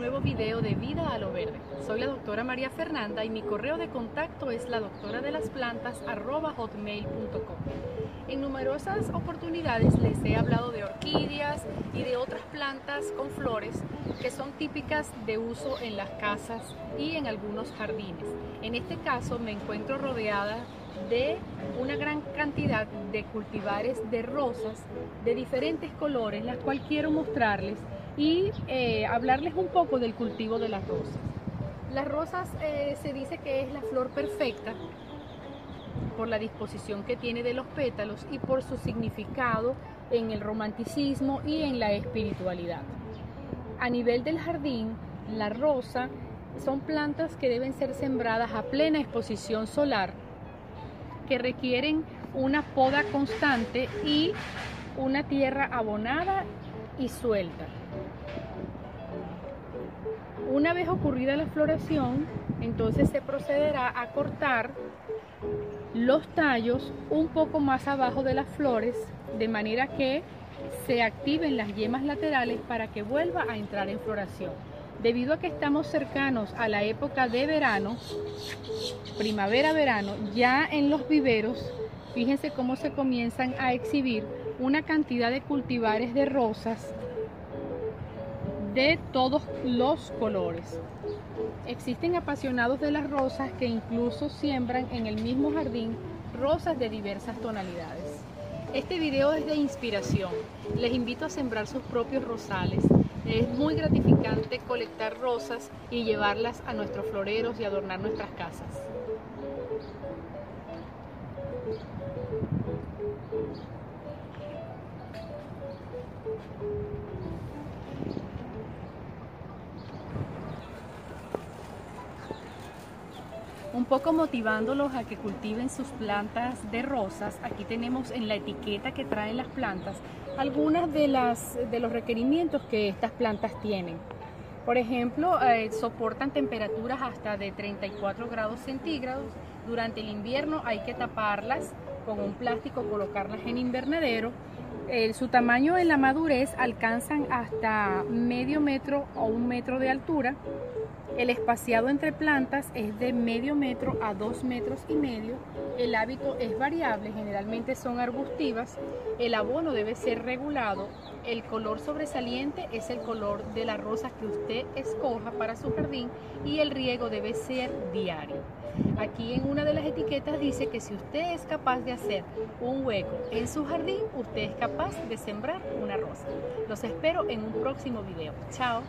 nuevo video de Vida a lo Verde. Soy la doctora María Fernanda y mi correo de contacto es la doctora de las plantas. En numerosas oportunidades les he hablado de orquídeas y de otras plantas con flores que son típicas de uso en las casas y en algunos jardines. En este caso me encuentro rodeada de una gran cantidad de cultivares de rosas de diferentes colores, las cuales quiero mostrarles y eh, hablarles un poco del cultivo de las rosas. Las rosas eh, se dice que es la flor perfecta por la disposición que tiene de los pétalos y por su significado en el romanticismo y en la espiritualidad. A nivel del jardín, la rosa son plantas que deben ser sembradas a plena exposición solar, que requieren una poda constante y una tierra abonada y suelta. Una vez ocurrida la floración, entonces se procederá a cortar los tallos un poco más abajo de las flores, de manera que se activen las yemas laterales para que vuelva a entrar en floración. Debido a que estamos cercanos a la época de verano, primavera-verano, ya en los viveros, fíjense cómo se comienzan a exhibir una cantidad de cultivares de rosas de todos los colores. Existen apasionados de las rosas que incluso siembran en el mismo jardín rosas de diversas tonalidades. Este video es de inspiración. Les invito a sembrar sus propios rosales. Es muy gratificante colectar rosas y llevarlas a nuestros floreros y adornar nuestras casas. Un poco motivándolos a que cultiven sus plantas de rosas. Aquí tenemos en la etiqueta que traen las plantas algunas de, las, de los requerimientos que estas plantas tienen. Por ejemplo, eh, soportan temperaturas hasta de 34 grados centígrados. Durante el invierno hay que taparlas con un plástico, colocarlas en invernadero. Su tamaño en la madurez alcanzan hasta medio metro o un metro de altura el espaciado entre plantas es de medio metro a dos metros y medio. El hábito es variable, generalmente son arbustivas. El abono debe ser regulado. El color sobresaliente es el color de la rosa que usted escoja para su jardín y el riego debe ser diario. Aquí en una de las etiquetas dice que si usted es capaz de hacer un hueco en su jardín, usted es capaz de sembrar una rosa. Los espero en un próximo video. Chao.